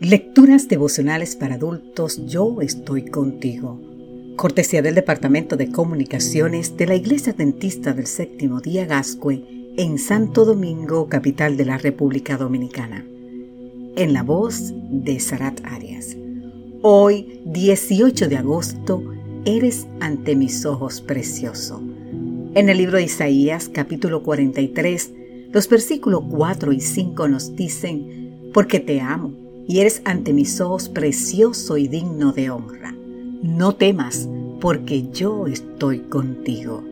Lecturas devocionales para adultos Yo estoy contigo. Cortesía del Departamento de Comunicaciones de la Iglesia Dentista del Séptimo Día Gascue en Santo Domingo, capital de la República Dominicana. En la voz de Sarat Arias. Hoy, 18 de agosto, eres ante mis ojos precioso. En el libro de Isaías, capítulo 43, los versículos 4 y 5 nos dicen, porque te amo y eres ante mis ojos precioso y digno de honra. No temas, porque yo estoy contigo.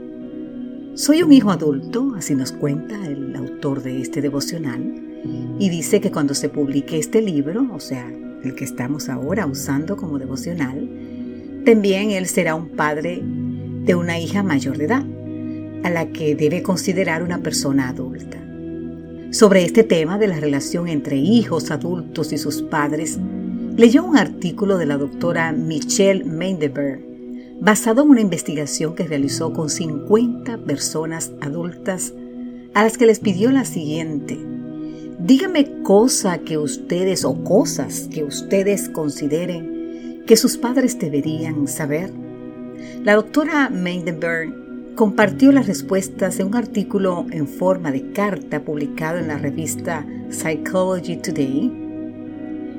Soy un hijo adulto, así nos cuenta el autor de este devocional, y dice que cuando se publique este libro, o sea, el que estamos ahora usando como devocional, también él será un padre de una hija mayor de edad, a la que debe considerar una persona adulta. Sobre este tema de la relación entre hijos adultos y sus padres, leyó un artículo de la doctora Michelle Meindeberg, basado en una investigación que realizó con 50 personas adultas a las que les pidió la siguiente. Dígame cosa que ustedes o cosas que ustedes consideren que sus padres deberían saber. La doctora Meindeberg compartió las respuestas en un artículo en forma de carta publicado en la revista Psychology Today.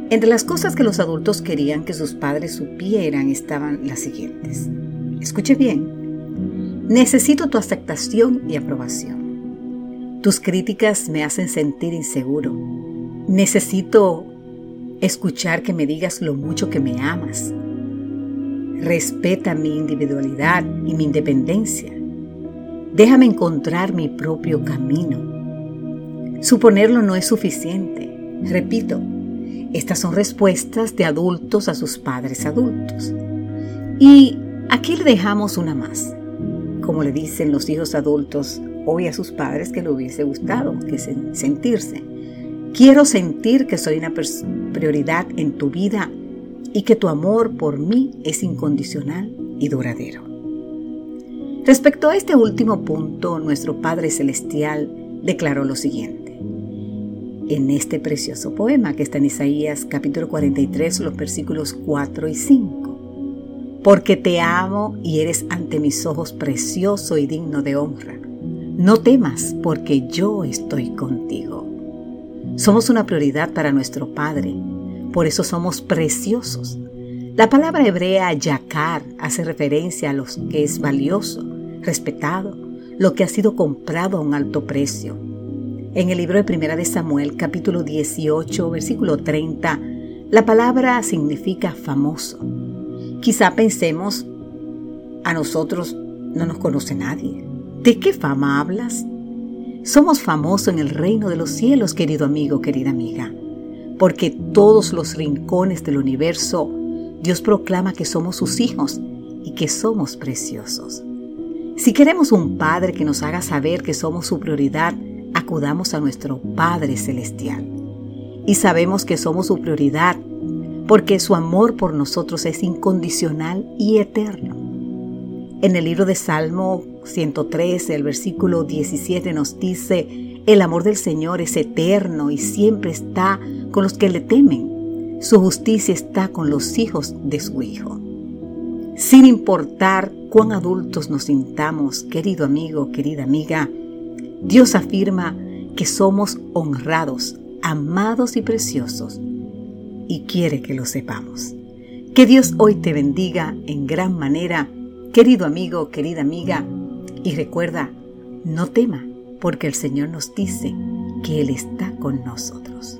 Entre las cosas que los adultos querían que sus padres supieran estaban las siguientes. Escuche bien. Necesito tu aceptación y aprobación. Tus críticas me hacen sentir inseguro. Necesito escuchar que me digas lo mucho que me amas. Respeta mi individualidad y mi independencia. Déjame encontrar mi propio camino. Suponerlo no es suficiente. Repito, estas son respuestas de adultos a sus padres adultos. Y aquí le dejamos una más. Como le dicen los hijos adultos hoy a sus padres que le hubiese gustado que sentirse. Quiero sentir que soy una prioridad en tu vida y que tu amor por mí es incondicional y duradero. Respecto a este último punto, nuestro Padre Celestial declaró lo siguiente. En este precioso poema que está en Isaías capítulo 43, los versículos 4 y 5. Porque te amo y eres ante mis ojos precioso y digno de honra. No temas porque yo estoy contigo. Somos una prioridad para nuestro Padre, por eso somos preciosos. La palabra hebrea yakar hace referencia a lo que es valioso, respetado, lo que ha sido comprado a un alto precio. En el libro de Primera de Samuel, capítulo 18, versículo 30, la palabra significa famoso. Quizá pensemos, a nosotros no nos conoce nadie. ¿De qué fama hablas? Somos famosos en el reino de los cielos, querido amigo, querida amiga, porque todos los rincones del universo Dios proclama que somos sus hijos y que somos preciosos. Si queremos un Padre que nos haga saber que somos su prioridad, acudamos a nuestro Padre Celestial. Y sabemos que somos su prioridad porque su amor por nosotros es incondicional y eterno. En el libro de Salmo 113, el versículo 17 nos dice, el amor del Señor es eterno y siempre está con los que le temen. Su justicia está con los hijos de su Hijo. Sin importar cuán adultos nos sintamos, querido amigo, querida amiga, Dios afirma que somos honrados, amados y preciosos y quiere que lo sepamos. Que Dios hoy te bendiga en gran manera, querido amigo, querida amiga, y recuerda, no tema, porque el Señor nos dice que Él está con nosotros.